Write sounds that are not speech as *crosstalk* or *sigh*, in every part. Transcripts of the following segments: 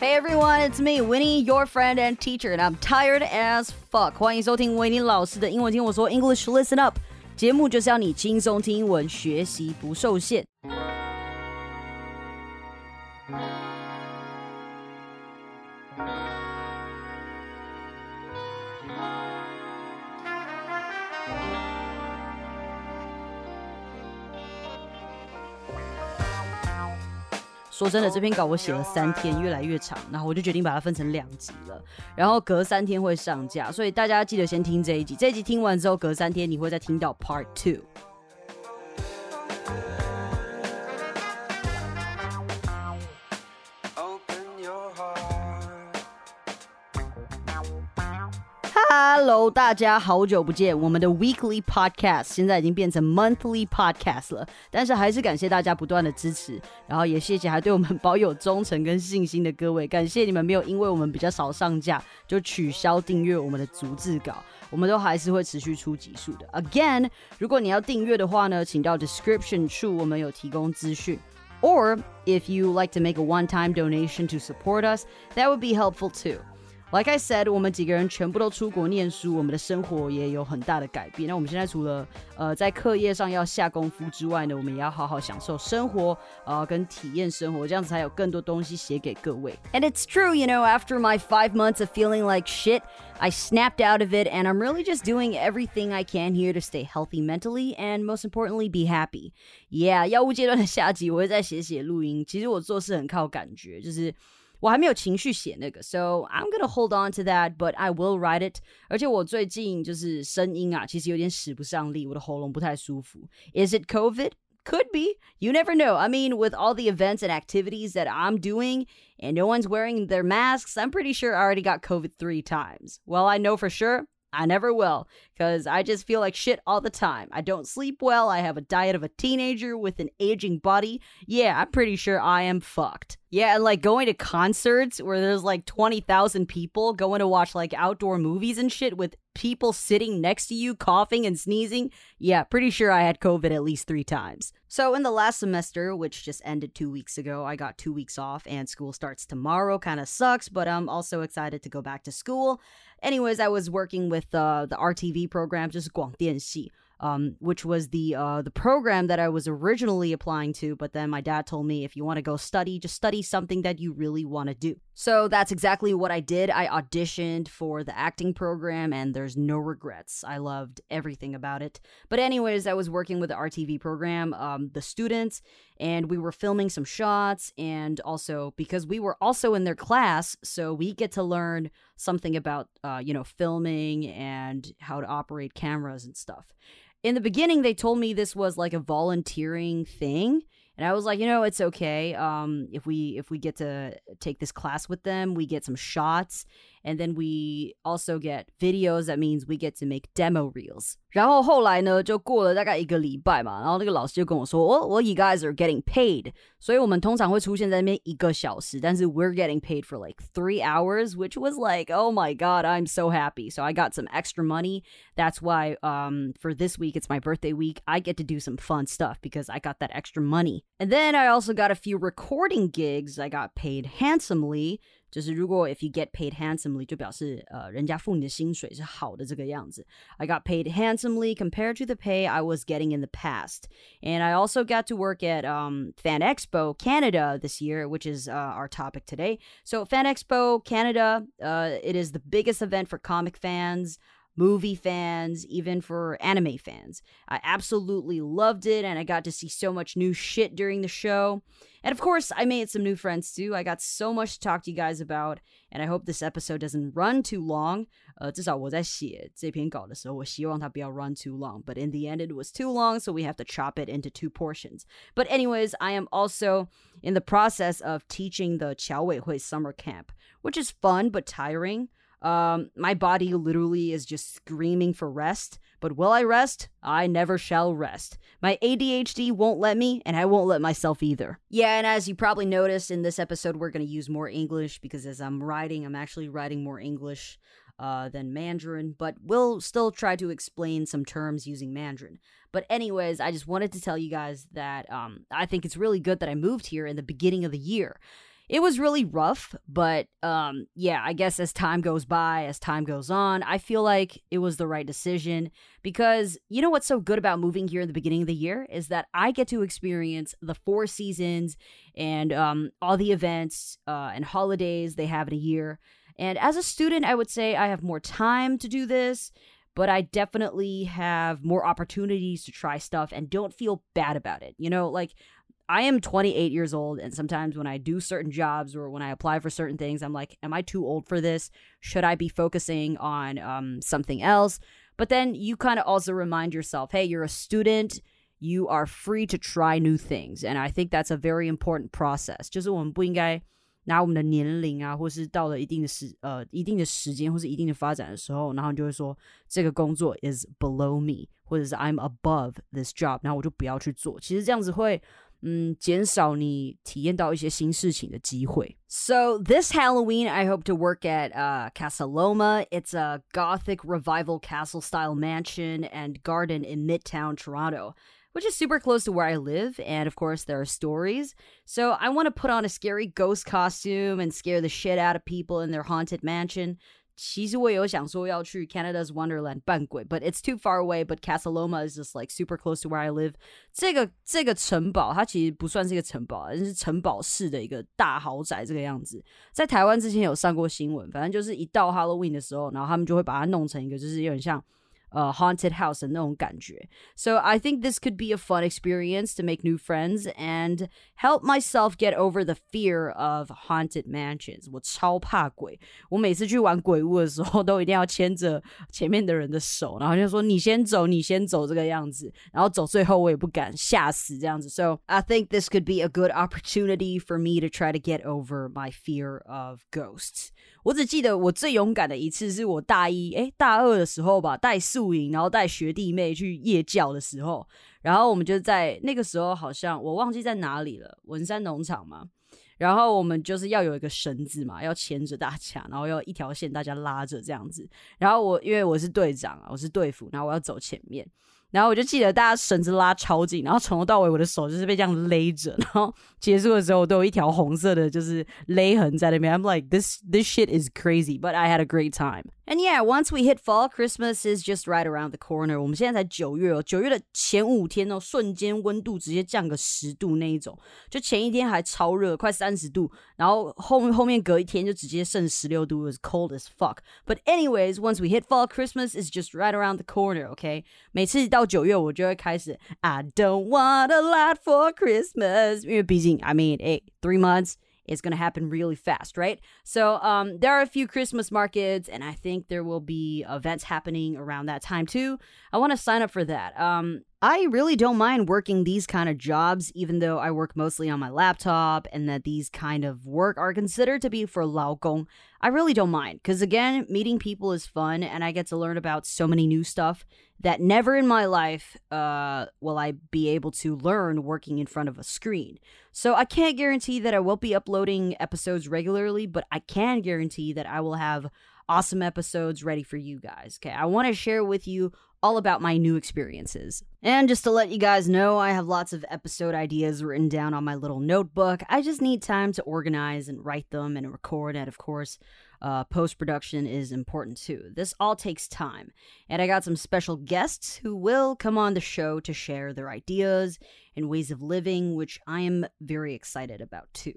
Hey everyone, it's me, Winnie, your friend and teacher, and I'm tired as fuck. 欢迎收听维尼老师的英文听我说 English Listen Up，节目就是要你轻松听英文，学习不受限。 说真的，这篇稿我写了三天，越来越长，然后我就决定把它分成两集了，然后隔三天会上架，所以大家记得先听这一集，这一集听完之后，隔三天你会再听到 Part Two。Hello，大家好久不见！我们的 Weekly Podcast 现在已经变成 Monthly Podcast 了，但是还是感谢大家不断的支持，然后也谢谢还对我们保有忠诚跟信心的各位，感谢你们没有因为我们比较少上架就取消订阅我们的逐字稿，我们都还是会持续出集数的。Again，如果你要订阅的话呢，请到 Description 处我们有提供资讯，or if you like to make a one-time donation to support us，that would be helpful too。 Like I said，我们几个人全部都出国念书，我们的生活也有很大的改变。那我们现在除了呃在课业上要下功夫之外呢，我们也要好好享受生活，呃，跟体验生活，这样子才有更多东西写给各位。And it's true, you know, after my five months of feeling like shit, I snapped out of it, and I'm really just doing everything I can here to stay healthy mentally and most importantly be happy. Yeah，药物阶段的下集我会再写写录音。其实我做事很靠感觉，就是。 我还没有情绪写那个，so I'm gonna hold on to that, but I will write it。而且我最近就是声音啊，其实有点使不上力，我的喉咙不太舒服。Is it COVID? Could be. You never know. I mean, with all the events and activities that I'm doing and no one's wearing their masks, I'm pretty sure I already got COVID three times. Well, I know for sure I never will, because I just feel like shit all the time. I don't sleep well. I have a diet of a teenager with an aging body. Yeah, I'm pretty sure I am fucked. Yeah, and like going to concerts where there's like 20,000 people going to watch like outdoor movies and shit with people sitting next to you coughing and sneezing. Yeah, pretty sure I had COVID at least three times. So, in the last semester, which just ended two weeks ago, I got two weeks off and school starts tomorrow. Kind of sucks, but I'm also excited to go back to school. Anyways, I was working with uh, the RTV program, just 广电系 um, which was the uh, the program that I was originally applying to. But then my dad told me if you want to go study, just study something that you really want to do. So that's exactly what I did. I auditioned for the acting program, and there's no regrets. I loved everything about it. But anyways, I was working with the RTV program, um, the students, and we were filming some shots, and also because we were also in their class, so we get to learn something about uh, you know filming and how to operate cameras and stuff in the beginning they told me this was like a volunteering thing and I was like, you know, it's okay. Um, if we if we get to take this class with them, we get some shots, and then we also get videos. That means we get to make demo reels. 然后后来呢，就过了大概一个礼拜嘛，然后那个老师就跟我说，哦，我 you guys are getting paid，所以我们通常会出现在那边一个小时，但是 we're getting paid for like three hours, which was like, oh my god, I'm so happy. So I got some extra money. That's why um for this week, it's my birthday week. I get to do some fun stuff because I got that extra money. And then I also got a few recording gigs. I got paid handsomely. 就是如果 if you get paid handsomely，就表示呃人家付你的薪水是好的这个样子。I got paid handsomely compared to the pay I was getting in the past, and I also got to work at um, Fan Expo Canada this year, which is uh, our topic today. So Fan Expo Canada, uh, it is the biggest event for comic fans movie fans, even for anime fans. I absolutely loved it, and I got to see so much new shit during the show. And of course, I made some new friends too. I got so much to talk to you guys about, and I hope this episode doesn't run too long. 呃，至少我在写这篇稿的时候，我希望它不要 run too long. But in the end, it was too long, so we have to chop it into two portions. But anyways, I am also in the process of teaching the 侨委会 summer camp, which is fun but tiring. Um, my body literally is just screaming for rest. But will I rest? I never shall rest. My ADHD won't let me, and I won't let myself either. Yeah, and as you probably noticed in this episode, we're going to use more English because as I'm writing, I'm actually writing more English uh, than Mandarin, but we'll still try to explain some terms using Mandarin. But, anyways, I just wanted to tell you guys that um, I think it's really good that I moved here in the beginning of the year it was really rough, but um, yeah, I guess as time goes by, as time goes on, I feel like it was the right decision because you know what's so good about moving here in the beginning of the year is that I get to experience the four seasons and um, all the events uh, and holidays they have in a year. And as a student, I would say I have more time to do this, but I definitely have more opportunities to try stuff and don't feel bad about it. You know, like I am 28 years old, and sometimes when I do certain jobs or when I apply for certain things, I'm like, am I too old for this? Should I be focusing on um, something else? But then you kind of also remind yourself, hey, you're a student. You are free to try new things, and I think that's a very important process. 就是我们不应该拿我们的年龄啊，或是到了一定的时呃一定的时间或是一定的发展的时候，然后你就会说这个工作 is below me，或者是 I'm above this job，然后我就不要去做。其实这样子会 嗯，减少你体验到一些新事情的机会。So this Halloween, I hope to work at uh, Casa Loma. It's a Gothic revival castle-style mansion and garden in Midtown Toronto. Which is super close to where I live, and of course, there are stories. So, I want to put on a scary ghost costume and scare the shit out of people in their haunted mansion. 其实我有想说要去 Canada's Wonderland 扮鬼，but it's too far away. But Casa Loma is just like super close to where I live. 这个这个城堡它其实不算是一个城堡，是城堡式的一个大豪宅这个样子。在台湾之前有上过新闻，反正就是一到 Halloween 的时候，然后他们就会把它弄成一个就是有点像。uh, haunted house 的那种感觉. So I think this could be a fun experience to make new friends and help myself get over the fear of haunted mansions. 我超怕鬼，我每次去玩鬼屋的时候，都一定要牵着前面的人的手，然后就说你先走，你先走这个样子，然后走最后我也不敢吓死这样子。So I think this could be a good opportunity for me to try to get over my fear of ghosts. 我只记得我最勇敢的一次是我大一哎大二的时候吧，带宿营，然后带学弟妹去夜教的时候，然后我们就在那个时候好像我忘记在哪里了，文山农场嘛，然后我们就是要有一个绳子嘛，要牵着大家，然后要一条线大家拉着这样子，然后我因为我是队长啊，我是队服，然后我要走前面。然后我就记得大家绳子拉超紧，然后从头到尾我的手就是被这样勒着，然后结束的时候都有一条红色的，就是勒痕在那边。I'm like this this shit is crazy, but I had a great time. And yeah, once we hit fall, Christmas is just right around the corner. 我们现在才九月哦，九月的前五天哦，瞬间温度直接降个十度那一种，就前一天还超热，快三十度，然后后后面隔一天就直接剩十六度，was cold as fuck. But anyways, once we hit fall, Christmas is just right around the corner. OK，每次到 九月我就会开始 I don't want a lot for Christmas，因为毕竟 I mean, hey, three months it's going to happen really fast, right? So um, there are a few Christmas markets, and I think there will be events happening around that time too. I want to sign up for that. Um, I really don't mind working these kind of jobs, even though I work mostly on my laptop and that these kind of work are considered to be for laogong. I really don't mind because, again, meeting people is fun and I get to learn about so many new stuff that never in my life uh, will I be able to learn working in front of a screen. So I can't guarantee that I won't be uploading episodes regularly, but I can guarantee that I will have awesome episodes ready for you guys. Okay, I want to share with you all about my new experiences. And just to let you guys know, I have lots of episode ideas written down on my little notebook. I just need time to organize and write them and record. And of course, uh, post production is important too. This all takes time. And I got some special guests who will come on the show to share their ideas and ways of living, which I am very excited about too.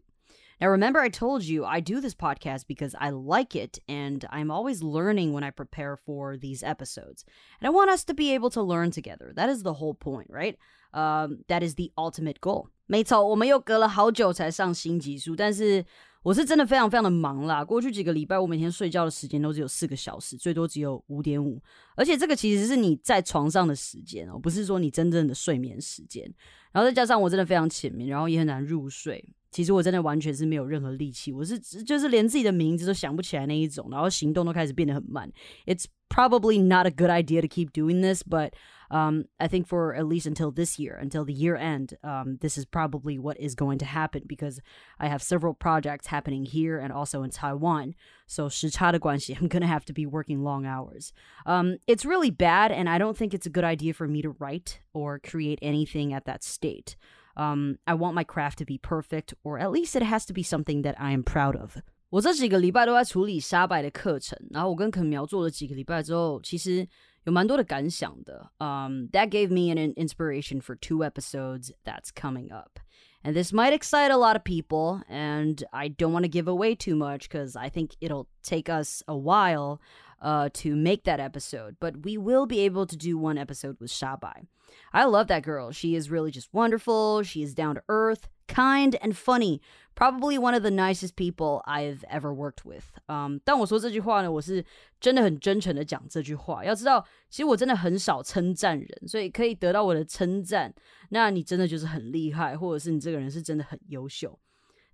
Now, remember, I told you I do this podcast because I like it and I'm always learning when I prepare for these episodes. And I want us to be able to learn together. That is the whole point, right? Um, that is the ultimate goal. 没错，我们又隔了好久才上新集数，但是 我是真的非常非常的忙啦。过去几个礼拜，我每天睡觉的时间都只有四个小时，最多只有五点五。而且这个其实是你在床上的时间哦，不是说你真正的睡眠时间。然后再加上我真的非常浅眠，然后也很难入睡。其实我真的完全是没有任何力气，我是就是连自己的名字都想不起来那一种，然后行动都开始变得很慢。It's probably not a good idea to keep doing this, but um, I think for at least until this year, until the year end, um, this is probably what is going to happen because I have several projects happening here and also in Taiwan. So 时差的关系, *laughs* I'm gonna have to be working long hours. Um, it's really bad, and I don't think it's a good idea for me to write or create anything at that state. Um, I want my craft to be perfect, or at least it has to be something that I am proud of. 我这几个礼拜都在处理沙白的课程，然后我跟肯苗做了几个礼拜之后，其实 有蛮多的感想的。Um, that gave me an inspiration for two episodes that's coming up. And this might excite a lot of people, and I don't want to give away too much because I think it'll take us a while uh, to make that episode. But we will be able to do one episode with Shabai. I love that girl. She is really just wonderful. She is down to earth, kind, and funny. Probably one of the nicest people I've ever worked with. Um, 但我说这句话呢，我是真的很真诚的讲这句话。要知道，其实我真的很少称赞人，所以可以得到我的称赞，那你真的就是很厉害，或者是你这个人是真的很优秀。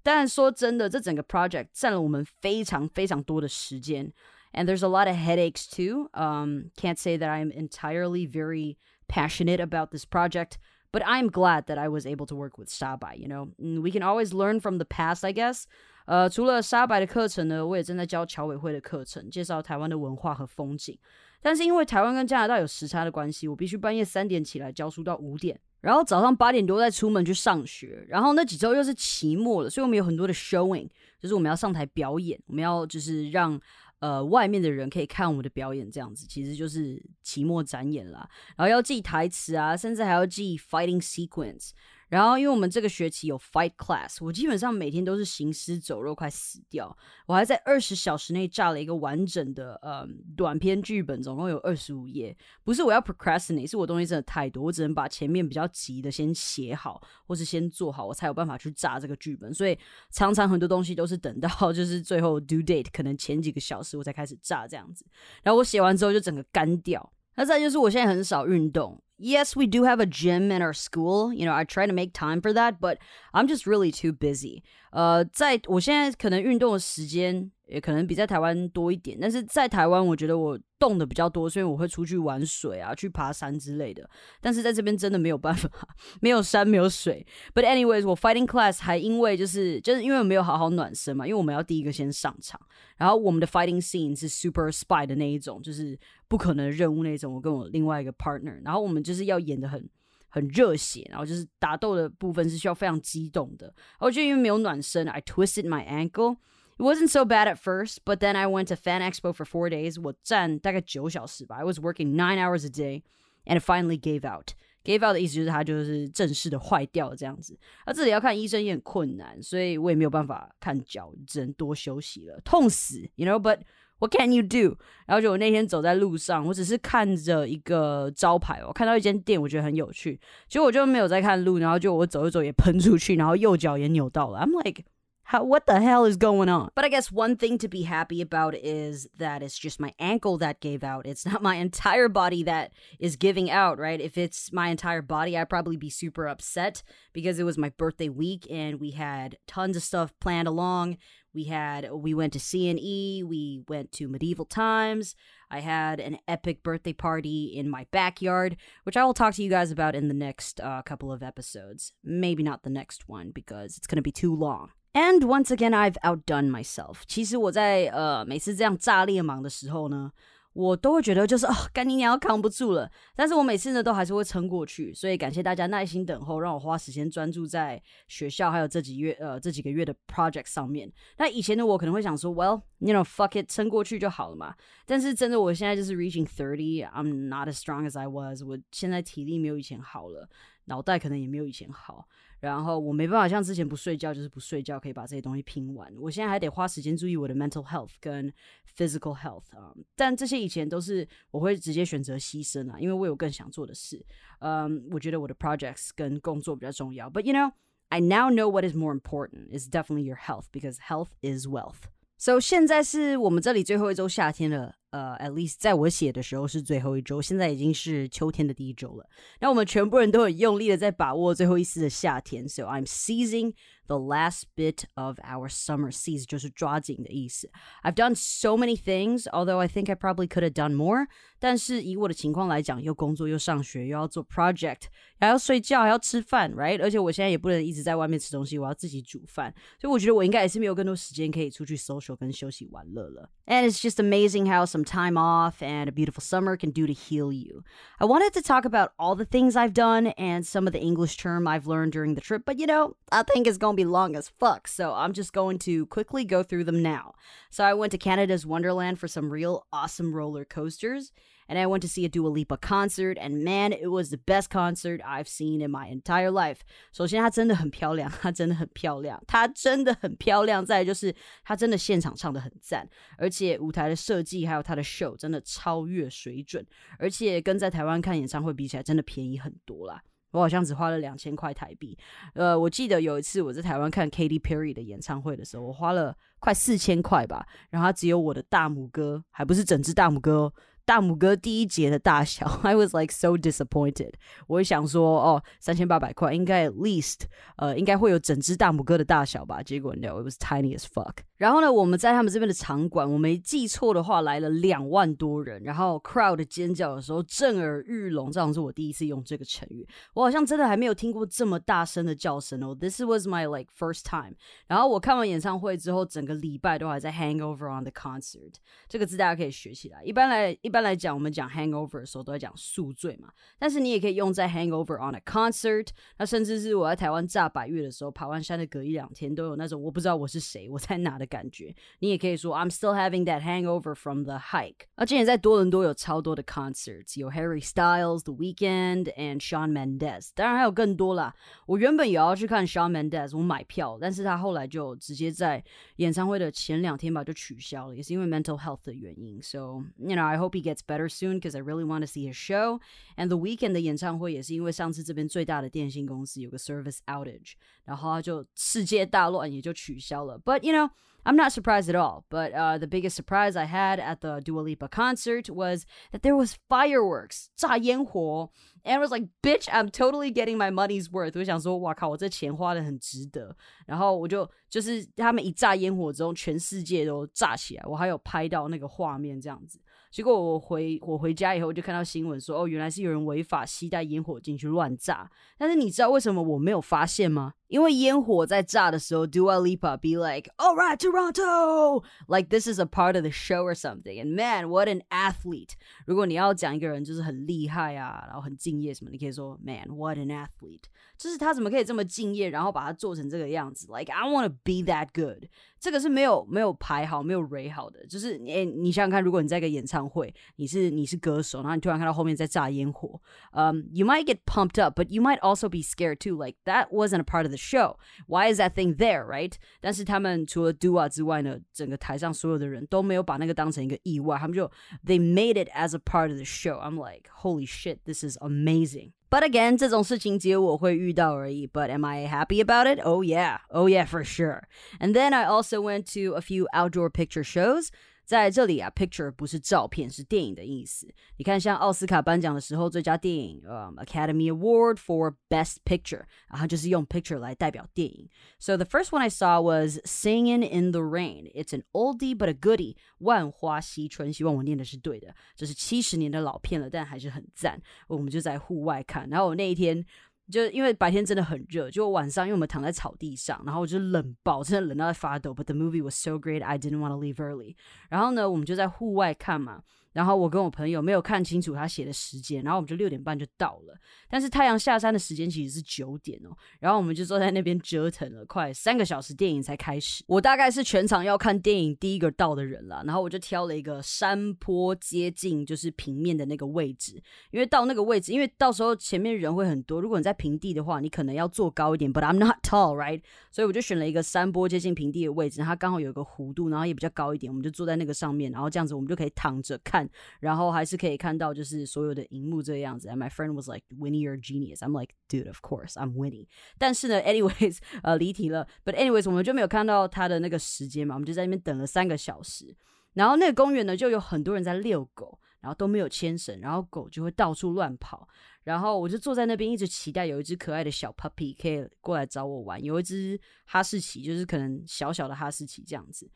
但说真的，这整个 project 占了我们非常非常多的时间 ，and there's a lot of headaches too. Um, can't say that I'm entirely very passionate about this project, but I'm glad that I was able to work with Sabai. You know, mm, we can always learn from the past, I guess. 呃，除了沙白的课程呢，我也正在教侨委会的课程，介绍台湾的文化和风景。但是因为台湾跟加拿大有时差的关系，我必须半夜三点起来教书到五点，然后早上八点多再出门去上学。然后那几周又是期末了，所以我们有很多的 showing，就是我们要上台表演，我们要就是让。 呃，外面的人可以看我们的表演，这样子其实就是期末展演啦。然后要记台词啊，甚至还要记 fighting sequence。然后，因为我们这个学期有 fight class，我基本上每天都是行尸走肉，快死掉。我还在二十小时内炸了一个完整的呃短篇剧本，总共有二十五页。不是我要 procrastinate，是我东西真的太多，我只能把前面比较急的先写好，或是先做好，我才有办法去炸这个剧本。所以常常很多东西都是等到 *laughs* 就是最后 due date，可能前几个小时我才开始炸这样子。然后我写完之后就整个干掉。那再就是我现在很少运动。Yes, we do have a gym in our school. You know, I try to make time for that, but I'm just really too busy. 呃，在我现在可能运动的时间也可能比在台湾多一点，但是在台湾我觉得我动的比较多，所以我会出去玩水啊，去爬山之类的。但是在这边真的没有办法，*laughs* 没有山，没有水。But anyways，我 fighting class 还因为就是就是因为我没有好好暖身嘛，因为我们要第一个先上场，然后我们的 fighting scene 是 super spy 的那一种，就是不可能任务那种。我跟我另外一个 partner，然后我们就是要演的很。很热血，然后就是打斗的部分是需要非常激动的。我就因为没有暖身，I twisted my ankle. It wasn't so bad at first, but then I went to Fan Expo for four days. 我站大概九小时吧。I was working nine hours a day, and it finally gave out. Gave out 的意思就是它就是正式的坏掉这样子。那这里要看医生也很困难，所以我也没有办法看脚，只能多休息了。痛死，you know, but What can you do？然后就我那天走在路上，我只是看着一个招牌，我看到一间店，我觉得很有趣，结果我就没有在看路，然后就我走一走也喷出去，然后右脚也扭到了。I'm like。How, what the hell is going on? But I guess one thing to be happy about is that it's just my ankle that gave out. It's not my entire body that is giving out, right? If it's my entire body, I'd probably be super upset because it was my birthday week and we had tons of stuff planned along. We had we went to CNE, we went to medieval times. I had an epic birthday party in my backyard, which I will talk to you guys about in the next uh, couple of episodes. Maybe not the next one because it's going to be too long. And once again, I've outdone myself. 其实我在呃每次这样炸裂忙的时候呢， 我都会觉得就是哦，干你娘扛不住了。但是我每次呢都还是会撑过去。所以感谢大家耐心等候，让我花时间专注在学校还有这几月呃这几个月的 project 上面。那以前的我可能会想说，Well, you know, fuck it，撑过去就好了嘛。但是真的，我现在就是 reaching thirty, I'm not as strong as I was。我现在体力没有以前好了，脑袋可能也没有以前好。然后我没办法像之前不睡觉就是不睡觉，可以把这些东西拼完。我现在还得花时间注意我的 mental health 跟 physical health 啊。但这些以前都是我会直接选择牺牲啊，因为我有更想做的事。嗯，我觉得我的 projects 跟工作比较重要。But you know, I now know what is more important is definitely your health because health is wealth. So 现在是我们这里最后一周夏天了。呃，at least 在我写的时候是最后一周，现在已经是秋天的第一周了。那我们全部人都很用力的在把握最后一丝的夏天，so I'm seizing the last bit of our summer season，就是抓紧的意思。I've done so many things, although I think I probably could have done more. 但是以我的情况来讲，又工作又上学，又要做 project，还要睡觉，还要吃饭，right？而且我现在也不能一直在外面吃东西，我要自己煮饭，所以我觉得我应该也是没有更多时间可以出去 social 跟休息玩乐了。And it's just amazing how some time off and a beautiful summer can do to heal you. I wanted to talk about all the things I've done and some of the English term I've learned during the trip, but you know, I think it's going to be long as fuck, so I'm just going to quickly go through them now. So I went to Canada's Wonderland for some real awesome roller coasters and I went to see a Dua Lipa concert, and man, it was the best concert I've seen in my entire life. 首先，她真的很漂亮，她真的很漂亮，她真的很漂亮。再就是她真的现场唱的很赞，而且舞台的设计还有她的 *laughs* show 真的超越水准，而且跟在台湾看演唱会比起来，真的便宜很多啦。 我好像只花了两千块台币。呃，我记得有一次我在台湾看 Katy Perry 的演唱会的时候，我花了快四千块吧，然后他只有我的大拇哥，还不是整只大拇哥。大拇哥第一节的大小，*laughs* I was like so disappointed。我想说，哦，三千八百块应该 at least，呃，应该会有整只大拇哥的大小吧？结果 no，it was tiny as fuck。然后呢，我们在他们这边的场馆，我没记错的话，来了两万多人，然后 crowd 尖叫的时候震耳欲聋，这样是我第一次用这个成语。我好像真的还没有听过这么大声的叫声哦。This was my like first time。然后我看完演唱会之后，整个礼拜都还在 hangover on the concert。这个字大家可以学起来。一般来一般。般来讲，我们讲 hangover 的时候都在讲宿醉嘛，但是你也可以用在 hangover on a concert。那甚至是我在台湾炸百岳的时候，爬完山的隔一两天都有那种我不知道我是谁，我在哪的感觉。你也可以说 I'm still having that hangover from the hike。而今年在多伦多有超多的 concerts，有 Harry Styles、The Weeknd and Shawn Mendes，当然还有更多啦。我原本也要去看 Shawn Mendes，我买票，但是他后来就直接在演唱会的前两天吧就取消了，也是因为 mental health 的原因。So you know I hope he gets gets better soon because I really want to see his show. And the weekend 的演唱会也是因为上次这边最大的电信公司有个 service outage，然后他就世界大乱也就取消了。But you know. I'm not surprised at all, but uh, the biggest surprise I had at the Dua Lipa concert was that there was fireworks, 炸烟火, and I was like, bitch, I'm totally getting my money's worth. 我想说，哇靠，我这钱花的很值得。然后我就就是他们一炸烟火之后，全世界都炸起来，我还有拍到那个画面这样子。 结果我回我回家以后，就看到新闻说，哦，原来是有人违法携带烟火进去乱炸。但是你知道为什么我没有发现吗？因为烟火在炸的时候，Dua Lipa be like, "All right, Toronto," like this is a part of the show or something. And man, what an athlete! 如果你要讲一个人就是很厉害啊，然后很敬业什么，你可以说，Man, what an athlete! 就是他怎么可以这么敬业，然后把它做成这个样子？Like I want to be that good. 这个是没有没有排好，没有 r 好的。就是你你想想看，如果你在一个演唱会，你是你是歌手，然后你突然看到后面在炸烟火，嗯、um,，you might get pumped up, but you might also be scared too. Like that wasn't a part of the show. Why is that thing there, right? 但是他们除了 Dua 之外呢，整个台上所有的人都没有把那个当成一个意外，他们就 they made it as a part of the show. I'm like, holy shit, this is amazing. But again, 这种事情只有我会遇到而已. But am I happy about it? Oh yeah, oh yeah, for sure. And then I also went to a few outdoor picture shows. 在这里啊，picture 不是照片，是电影的意思。你看，像奥斯卡颁奖的时候，最佳电影，嗯、um,，Academy Award for Best Picture，然后就是用 picture 来代表电影。So the first one I saw was Singing in the Rain. It's an oldie but a goodie，万花嬉春，希望我念的是对的。这是七十年的老片了，但还是很赞。我们就在户外看，然后我那一天就因为白天真的很热，就晚上因为我们躺在草地上，然后我就冷爆，真的冷到在发抖。But the movie was so great, I didn't want to leave early。然后呢，我们就在户外看嘛。然后我跟我朋友没有看清楚他写的时间，然后我们就六点半就到了。但是太阳下山的时间其实是九点哦。然后我们就坐在那边折腾了快三个小时，电影才开始。我大概是全场要看电影第一个到的人了。然后我就挑了一个山坡接近就是平面的那个位置，因为到那个位置，因为到时候前面人会很多。如果你在平地的话，你可能要坐高一点。But I'm not tall, right？所以我就选了一个山坡接近平地的位置，它刚好有一个弧度，然后也比较高一点。我们就坐在那个上面，然后这样子我们就可以躺着看。然后还是可以看到就是所有的荧幕这个样子。And my friend was like, "Winnie, you're a genius." I'm like, "Dude, of course, I'm Winnie." *laughs* 但是呢，anyways，*laughs* 呃，离题了。But anyways，我们就没有看到他的那个时间嘛，我们就在那边等了三个小时。然后那个公园呢，就有很多人在遛狗。然后都没有牵绳，然后狗就会到处乱跑，然后我就坐在那边一直期待有一只可爱的小 puppy 可以过来找我玩，有一只哈士奇，就是可能小小的哈士奇这样子。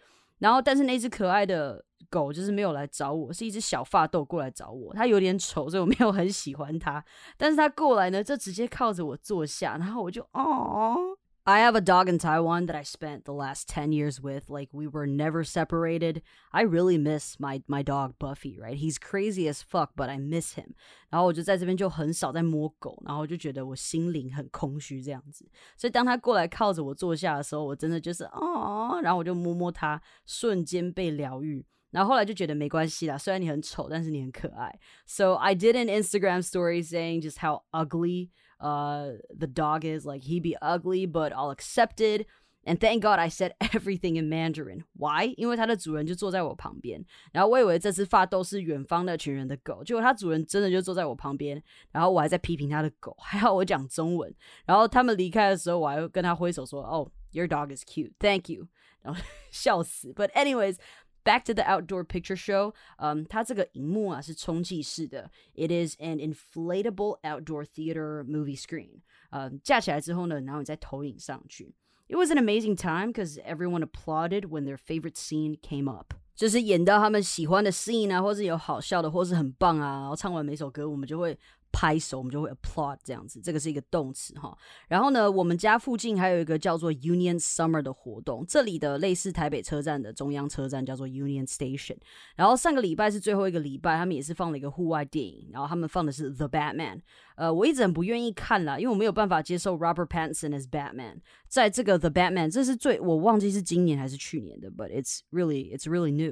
然后，但是那只可爱的狗就是没有来找我，是一只小发豆过来找我。它有点丑，所以我没有很喜欢它。但是它过来呢，就直接靠着我坐下，然后我就哦。I have a dog in Taiwan that I spent the last 10 years with. Like we were never separated. I really miss my my dog Buffy, right? He's crazy as fuck, but I miss him. 然后我就在这边就很少在摸狗，然后就觉得我心灵很空虚这样子。所以当他过来靠着我坐下的时候，我真的就是哦，然后我就摸摸他，瞬间被疗愈。然后后来就觉得没关系啦，虽然你很丑，但是你很可爱。So I did an Instagram story saying just how ugly uh, the dog is. Like, he be ugly, but I'll accept it. And thank God I said *laughs* everything in Mandarin. Why? 因为它的主人就坐在我旁边。然后我以为这只法斗是远方那群人的狗，结果它主人真的就坐在我旁边。然后我还在批评它的狗，还好我讲中文。然后他们离开的时候，我还跟他挥手说：“Oh, your dog is cute. Thank you.” 然后笑死。But *laughs* anyways, Back to the outdoor picture show，嗯，它这个荧幕啊是充气式的，It is an inflatable outdoor theater movie screen。嗯，架起来之后呢，然后你再投影上去。It was an amazing time because everyone applauded when their favorite scene came up。 就是演到他们喜欢的 scene 啊，或是有好笑的，或是很棒啊，然后唱完每首歌，我们就会拍手，我们就会 applaud 这样子，这个是一个动词哈。然后呢，我们家附近还有一个叫做 Union Summer 的活动，这里的类似台北车站的中央车站叫做 Union Station。然后上个礼拜是最后一个礼拜，他们也是放了一个户外电影，然后他们放的是 The Batman。呃，我一直很不愿意看啦，因为我没有办法接受 Robert Pattinson as Batman。在这个 The Batman，这是最我忘记是今年还是去年的，but it's really it's really new。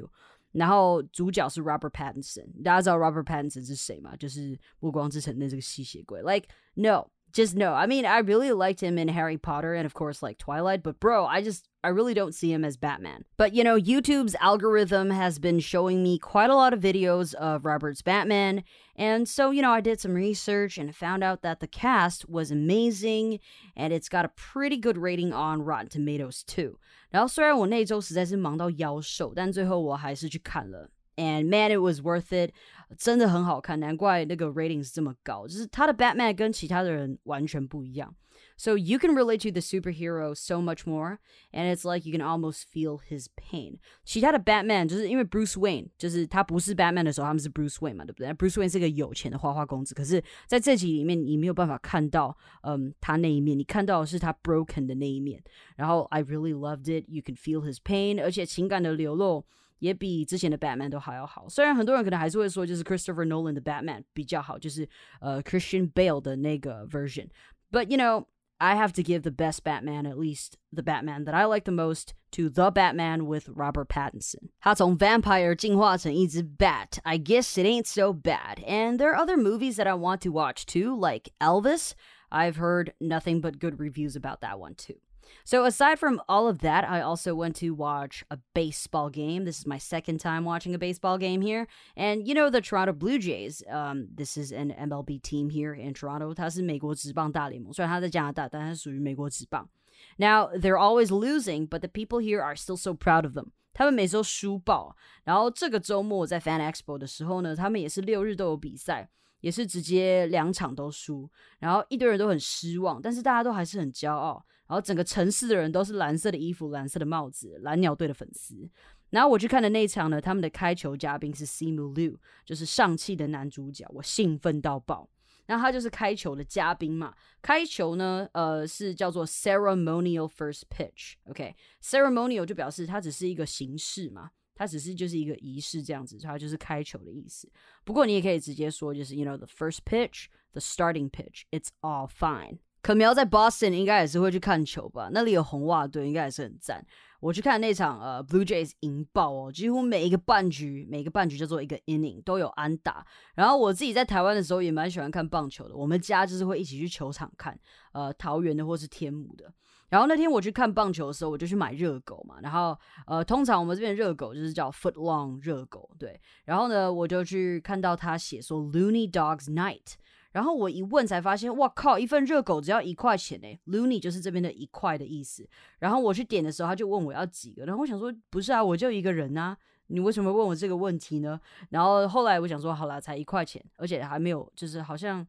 然后主角是 Robert Pattinson，大家知道 Robert Pattinson 是谁吗？就是《暮光之城》的这个吸血鬼。Like no, just no. I mean, I really liked him in Harry Potter and of course like Twilight, but bro, I just I really don't see him as Batman. But you know, YouTube's algorithm has been showing me quite a lot of videos of Robert's Batman. And so, you know, I did some research and found out that the cast was amazing and it's got a pretty good rating on Rotten Tomatoes too. 然后虽然我那周实在是忙到腰瘦，但最后我还是去看了。And man, it was worth it， 真的很好看，难怪那个 rating 是这么高。就是他的 Batman 跟其他的人完全不一样。so you can relate to the superhero so much more, and it's like you can almost feel his pain. 其他的 Batman 就是因为 Bruce Wayne 就是他不是 Batman 的时候，他们是 Bruce Wayne 嘛，对不对？Bruce Wayne 是个有钱的花花公子，可是在这集里面你没有办法看到嗯他那一面，你看到的是他 broken 的那一面。然后 I really loved it. You can feel his pain，而且情感的流露。 也比之前的 Batman 都还要好。虽然很多人可能还是会说，就是 Christopher Nolan 的 Batman 比较好，就是呃 Christian Bale 的那个 version。But you know, I have to give the best Batman, at least the Batman that I like the most, to the Batman with Robert Pattinson. 他从 vampire 进化成一只 bat. I guess it ain't so bad. And there are other movies that I want to watch too, like Elvis. I've heard nothing but good reviews about that one too. So, aside from all of that, I also went to watch a baseball game. This is my second time watching a baseball game here. And you know, the Toronto Blue Jays, um, this is an MLB team here in Toronto. 它是美国职棒大联盟，虽然它在加拿大，但它属于美国职棒。Now, they're always losing, but the people here are still so proud of them. 他们每周输爆，然后这个周末在 Fan Expo 的时候呢，他们也是六日都有比赛， 也是直接两场都输，然后一堆人都很失望，但是大家都还是很骄傲。然后整个城市的人都是蓝色的衣服、蓝色的帽子，蓝鸟队的粉丝。然后我去看的那场呢，他们的开球嘉宾是 Simu Liu，就是上汽的男主角，我兴奋到爆。然后他就是开球的嘉宾嘛，开球呢，呃，是叫做 ceremonial first pitch，OK，ceremonial 就表示它只是一个形式嘛，它只是就是一个仪式这样子，它就是开球的意思。不过你也可以直接说，就是 you know the first pitch，the starting pitch，it's all fine。可苗在 Boston 应该也是会去看球吧？那里有红袜队，应该也是很赞。我去看那场呃 Blue Jays 赢爆哦，几乎每一个半局，每一个半局叫做一个 inning 都有安打。然后我自己在台湾的时候也蛮喜欢看棒球的，我们家就是会一起去球场看，呃，桃园的或是天母的。然后那天我去看棒球的时候，我就去买热狗嘛。然后呃，通常我们这边热狗就是叫 Foot Long 热狗，对。然后呢，我就去看到他写说 Looney Dogs Night。然后我一问才发现，哇靠！一份热狗只要一块钱诶 l o o n y 就是这边的一块的意思。然后我去点的时候，他就问我要几个，然后我想说，不是啊，我就一个人啊，你为什么问我这个问题呢？然后后来我想说，好啦，才一块钱，而且还没有，就是好像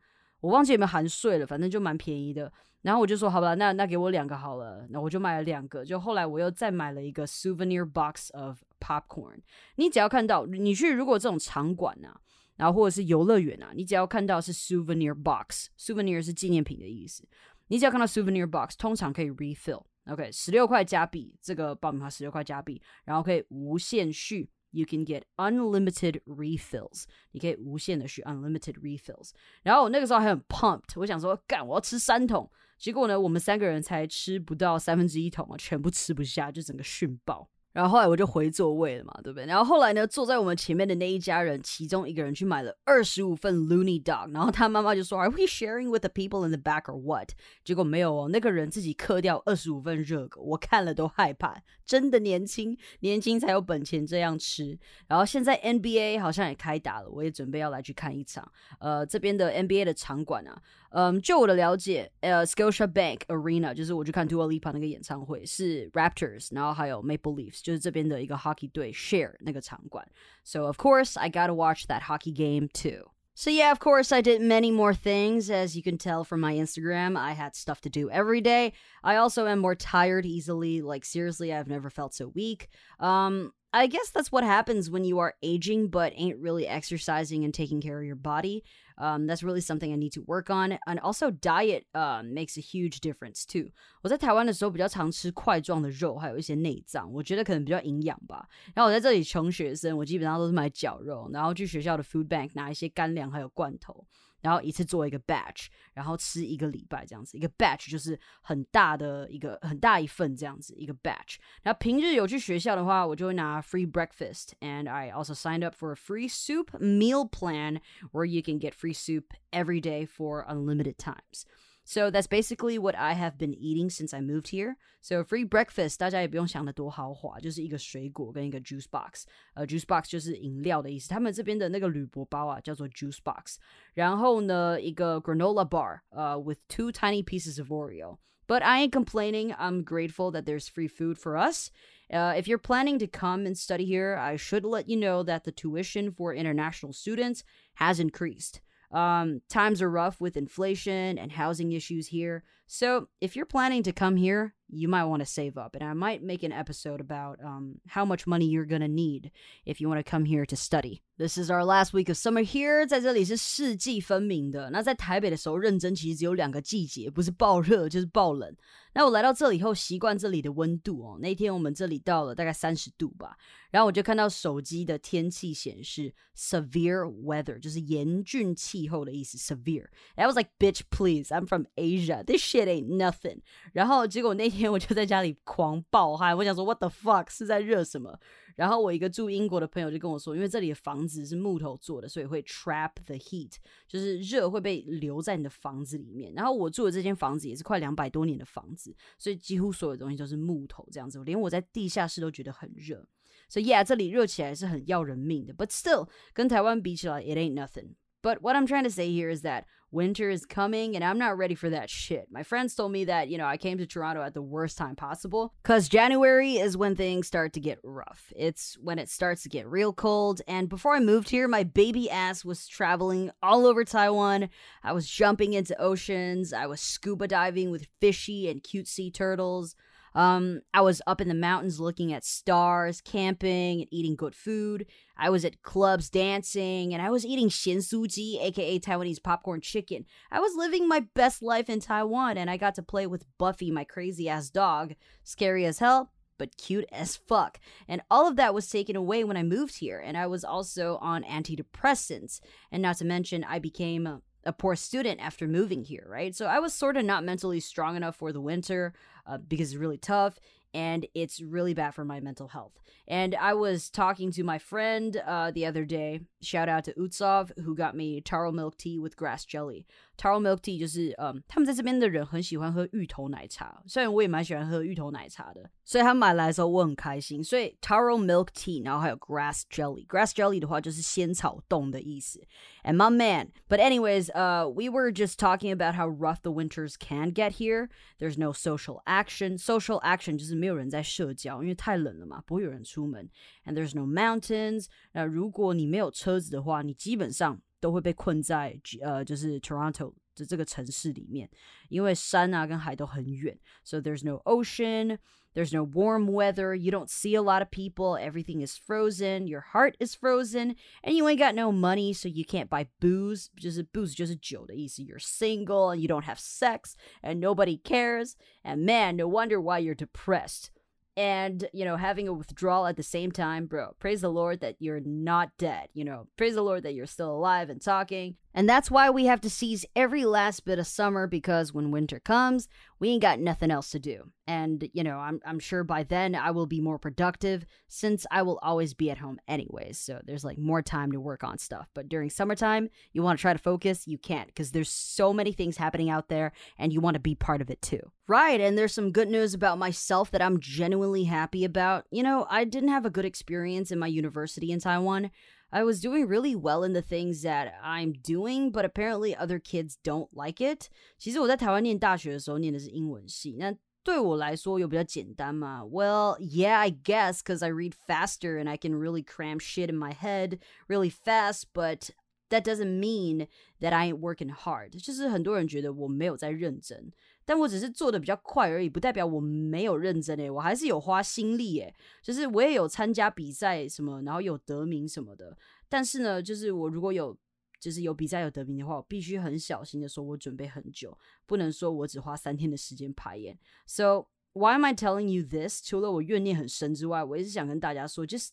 我忘记有没有含税了，反正就蛮便宜的。然后我就说，好吧，那那给我两个好了。那我就买了两个。就后来我又再买了一个 souvenir box of popcorn。你只要看到你去如果这种场馆啊，然后或者是游乐园啊，你只要看到是 souvenir box，souvenir 是纪念品的意思。你只要看到 souvenir box，通常可以 refill。OK，十六块加币，这个爆米花十六块加币，然后可以无限续。You can get unlimited refills，你可以无限的续 unlimited refills。然后我那个时候还很 pumped，我想说干，我要吃三桶。结果呢，我们三个人才吃不到三分之一桶啊，全部吃不下，就整个训爆。然后后来我就回座位了嘛，对不对？然后后来呢，坐在我们前面的那一家人，其中一个人去买了二十五份 Loony Dog，然后他妈妈就说：“Are we sharing with the people in the back or what？” 结果没有哦，那个人自己磕掉二十五份热狗，我看了都害怕。真的年轻，年轻才有本钱这样吃。然后现在 NBA 好像也开打了，我也准备要来去看一场。呃，这边的 NBA 的场馆啊。嗯，就我的了解，呃，Scotiabank Arena 就是我去看 Dua Lipa 那个演唱会，是 Raptors，然后还有 Maple Leafs，就是这边的一个 hockey 队 share 那个场馆。So of course I gotta watch that hockey game too. So, yeah, of course, I did many more things. As you can tell from my Instagram, I had stuff to do every day. I also am more tired easily. Like, seriously, I've never felt so weak. Um, I guess that's what happens when you are aging but ain't really exercising and taking care of your body. Um, that's really something I need to work on. And also, diet uh, makes a huge difference too. 我在台湾的时候比较常吃块状的肉，还有一些内脏，我觉得可能比较营养吧。然后我在这里穷学生，我基本上都是买绞肉，然后去学校的 food bank 拿一些干粮还有罐头。 然后一次做一个 batch，然后吃一个礼拜这样子，一个 batch 就是很大的一个很大一份这样子一个 batch。然后平日有去学校的话，我就会拿 free breakfast，and I also signed up for a free soup meal plan where you can get free soup every day for unlimited times. So that's basically what I have been eating since I moved here. So free breakfast，大家也不用想的多豪华，就是一个水果跟一个 juice box。呃，juice box 就是饮料的意思。他们这边的那个铝箔包啊，叫做 juice box。然后呢，一个 granola bar，呃，with two tiny pieces of Oreo。But I ain't complaining. I'm grateful that there's free food for us. Uh, if you're planning to come and study here, I should let you know that the tuition for international students has increased. Um, times are rough with inflation and housing issues here. So if you're planning to come here, you might want to save up. And I might make an episode about um, how much money you're going to need if you want to come here to study. This is our last week of summer here，在这里是四季分明的。那在台北的时候，认真其实只有两个季节，不是爆热就是爆冷。那我来到这里以后，习惯这里的温度哦。那天我们这里到了大概三十度吧，然后我就看到手机的天气显示 severe weather，就是严峻气候的意思。severe。I was like, bitch, please, I'm from Asia. This It ain't nothing. 然后结果那天我就在家里狂暴汗，我想说 what the fuck 是在热什么？然后我一个住英国的朋友就跟我说，因为这里的房子是木头做的，所以会 trap the heat，就是热会被留在你的房子里面。然后我住的这间房子也是快两百多年的房子，所以几乎所有东西都是木头这样子，连我在地下室都觉得很热。所以 yeah，这里热起来是很要人命的，but still 跟台湾比起来，it ain't nothing。But what I'm trying to say here is that winter is coming and I'm not ready for that shit. My friends told me that, you know, I came to Toronto at the worst time possible because January is when things start to get rough. It's when it starts to get real cold. And before I moved here, my baby ass was traveling all over Taiwan. I was jumping into oceans, I was scuba diving with fishy and cute sea turtles. Um, I was up in the mountains looking at stars, camping, and eating good food. I was at clubs dancing, and I was eating shinsuji, aka Taiwanese popcorn chicken. I was living my best life in Taiwan, and I got to play with Buffy, my crazy ass dog. Scary as hell, but cute as fuck. And all of that was taken away when I moved here, and I was also on antidepressants. And not to mention, I became a poor student after moving here, right? So I was sort of not mentally strong enough for the winter uh, because it's really tough and it's really bad for my mental health. And I was talking to my friend uh, the other day. Shout out to Utsov, who got me taro milk tea with grass jelly. taro milk tea 就是嗯，他们在这边的人很喜欢喝芋头奶茶，虽然我也蛮喜欢喝芋头奶茶的，所以他买来的时候我很开心。所以 taro milk tea，然后还有 grass jelly，grass jelly 的话就是仙草冻的意思。And my man, but anyways, uh, we were just talking about how rough the winters can get here. There's no social action. Social action 就是没有人在社交，因为太冷了嘛，不会有人出门。And there's no mountains. 那如果你没有车子的话，你基本上 都会被困在呃，就是 Toronto 的这个城市里面，因为山啊跟海都很远。So there's no ocean, there's no warm weather, you don't see a lot of people, everything is frozen, your heart is frozen, and you ain't got no money, so you can't buy booze. 就是 booze 就是酒的意思。You're single and you don't have sex, and nobody cares. And man, no wonder why you're depressed and you know having a withdrawal at the same time bro praise the lord that you're not dead you know praise the lord that you're still alive and talking and that's why we have to seize every last bit of summer because when winter comes, we ain't got nothing else to do. And, you know, I'm, I'm sure by then I will be more productive since I will always be at home anyways. So there's like more time to work on stuff. But during summertime, you want to try to focus, you can't because there's so many things happening out there and you want to be part of it too. Right. And there's some good news about myself that I'm genuinely happy about. You know, I didn't have a good experience in my university in Taiwan. I was doing really well in the things that I'm doing, but apparently other kids don't like it. 其实我在台湾念大学的时候念的是英文系，那对我来说有比较简单吗？Well, yeah, I guess because I read faster and I can really cram shit in my head really fast, but that doesn't mean that I ain't working hard. 就是很多人觉得我没有在认真。 但我只是做的比较快而已，不代表我没有认真诶，我还是有花心力诶，就是我也有参加比赛什么，然后有得名什么的。但是呢，就是我如果有就是有比赛有得名的话，我必须很小心的说，我准备很久，不能说我只花三天的时间排演。So why am I telling you this？除了我怨念很深之外，我也是想跟大家说，just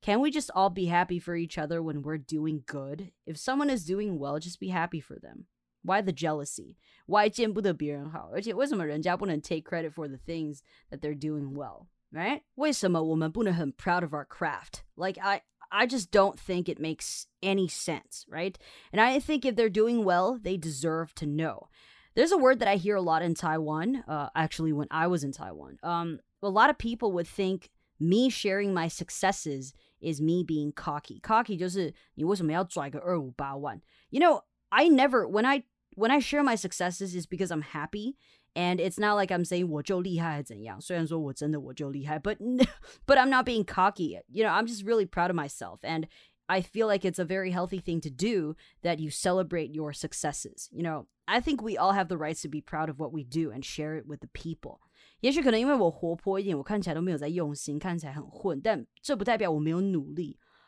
can we just all be happy for each other when we're doing good? If someone is doing well, just be happy for them. Why the jealousy? Why 见不得别人好？而且为什么人家不能 take credit for the things that they're doing well? Right? 为什么我们不能很 proud of our craft? Like I I just don't think it makes any sense, right? And I think if they're doing well, they deserve to know. There's a word that I hear a lot in Taiwan. Uh, actually, when I was in Taiwan, um, a lot of people would think me sharing my successes is me being cocky. Cocky 就是你为什么要拽个二五八万？You know, I never when I when I share my successes is because I'm happy and it's not like I'm saying 我就厉害怎样。虽然说我真的我就厉害，but *laughs* but I'm not being cocky. You know, I'm just really proud of myself and I feel like it's a very healthy thing to do that you celebrate your successes. You know, I think we all have the rights to be proud of what we do and share it with the people. 也许可能因为我活泼一点，我看起来都没有在用心，看起来很混，但这不代表我没有努力。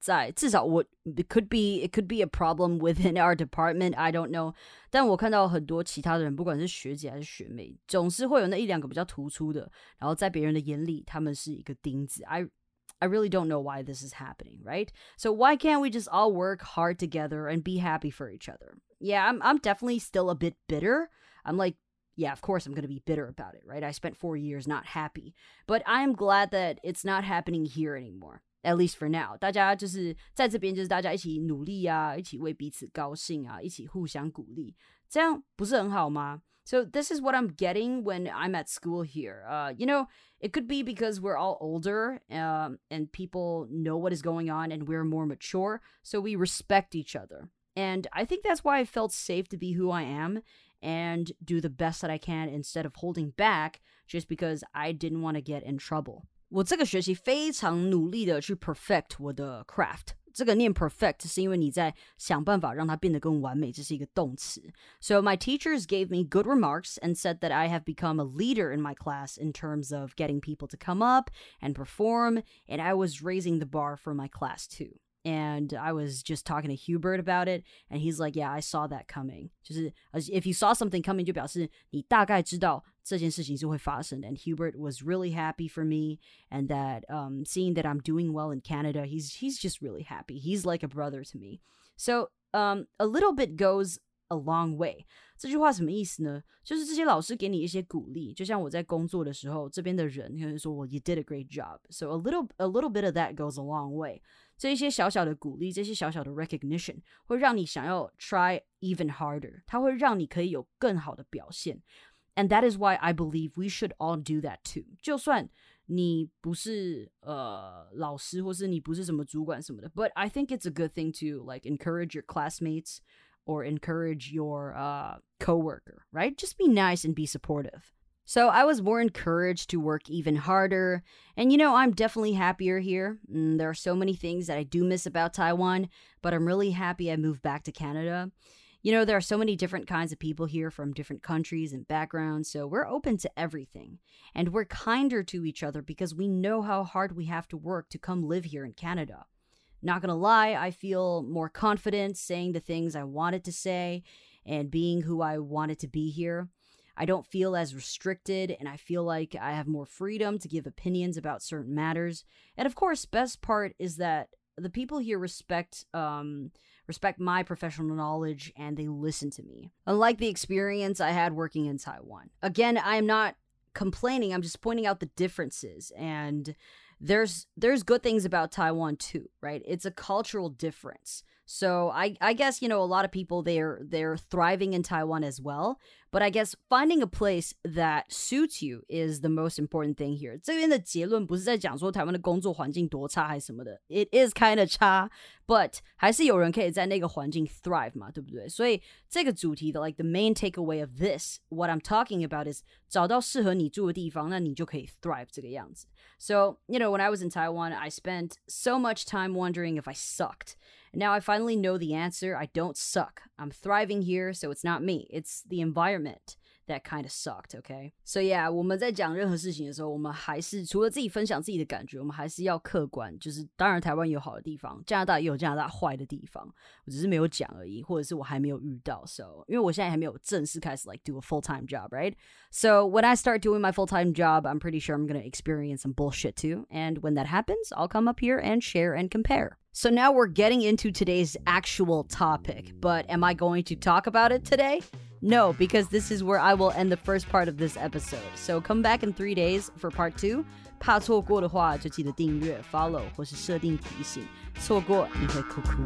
在，至少我 it could be it could be a problem within our department. I don't know. 但我看到很多其他的人，不管是学姐还是学妹，总是会有那一两个比较突出的，然后在别人的眼里，他们是一个钉子。I I really don't know why this is happening, right? So why can't we just all work hard together and be happy for each other? Yeah, I'm I'm definitely still a bit bitter. I'm like yeah, of course I'm going to be bitter about it, right? I spent 4 years not happy. But I'm glad that it's not happening here anymore at least for now，大家就是在这边，就是大家一起努力啊，一起为彼此高兴啊，一起互相鼓励，这样不是很好吗？So this is what I'm getting when I'm at school here. Uh, you know, it could be because we're all older um, and people know what is going on and we're more mature, so we respect each other. And I think that's why I felt safe to be who I am and do the best that I can instead of holding back just because I didn't want to get in trouble. 我这个学期非常努力的去 perfect 我的 craft。这个念 perfect 是因为你在想办法让它变得更完美，这是一个动词。So my teachers gave me good remarks and said that I have become a leader in my class in terms of getting people to come up and perform, and I was raising the bar for my class too. and I was just talking to Hubert about it, and he's like, "Yeah, I saw that coming."就是 if you saw something coming，就表示你大概知道 这件事情是会发生的。And Hubert was really happy for me, and that um, seeing that I'm doing well in Canada, he's he's just really happy. He's like a brother to me. So um, a little bit goes a long way。这句话什么意思呢？就是这些老师给你一些鼓励，就像我在工作的时候，这边的人可能说我 You did a great job。So a little a little bit of that goes a long way。这一些小小的鼓励，这些小小的 recognition 会让你想要 try even harder，它会让你可以有更好的表现。 And that is why I believe we should all do that too。就算你不是呃老师，或是你不是什么主管什么的，but I think it's a good thing to like encourage your classmates or encourage your uh coworker, right? Just be nice and be supportive. So I was more encouraged to work even harder. And you know, I'm definitely happier here. Mm, there are so many things that I do miss about Taiwan, but I'm really happy I moved back to Canada. You know, there are so many different kinds of people here from different countries and backgrounds, so we're open to everything. And we're kinder to each other because we know how hard we have to work to come live here in Canada. Not gonna lie, I feel more confident saying the things I wanted to say and being who I wanted to be here. I don't feel as restricted and I feel like I have more freedom to give opinions about certain matters. And of course, best part is that the people here respect um respect my professional knowledge and they listen to me. Unlike the experience I had working in Taiwan. Again, I am not complaining, I'm just pointing out the differences and there's there's good things about Taiwan too, right? It's a cultural difference. So I I guess you know a lot of people they're they're thriving in Taiwan as well, but I guess finding a place that suits you is the most important thing here. 这边的结论不是在讲说台湾的工作环境多差还是什么的，it is kind of 差，but 还是有人可以在那个环境 thrive 嘛，对不对？所以这个主题的 like the main takeaway of this, what I'm talking about is 找到适合你住的地方，那你就可以 thrive 这个样子。So you know when I was in Taiwan, I spent so much time wondering if I sucked. And now I finally know the answer. I don't suck. I'm thriving here, so it's not me. It's the environment that kind of sucked, okay? So yeah，我们在讲任何事情的时候，我们还是除了自己分享自己的感觉，我们还是要客观。就是当然台湾有好的地方，加拿大也有加拿大坏的地方，我只是没有讲而已，或者是我还没有遇到。So 因为我现在还没有正式开始 like do a full time job, right? So when I start doing my full time job, I'm pretty sure I'm gonna experience some bullshit too. And when that happens, I'll come up here and share and compare. So now we're getting into today's actual topic, but am I going to talk about it today? No, because this is where I will end the first part of this episode. So come back in three days for part two. 怕错过的话，就记得订阅、follow 或是设定提醒，错过你会哭哭。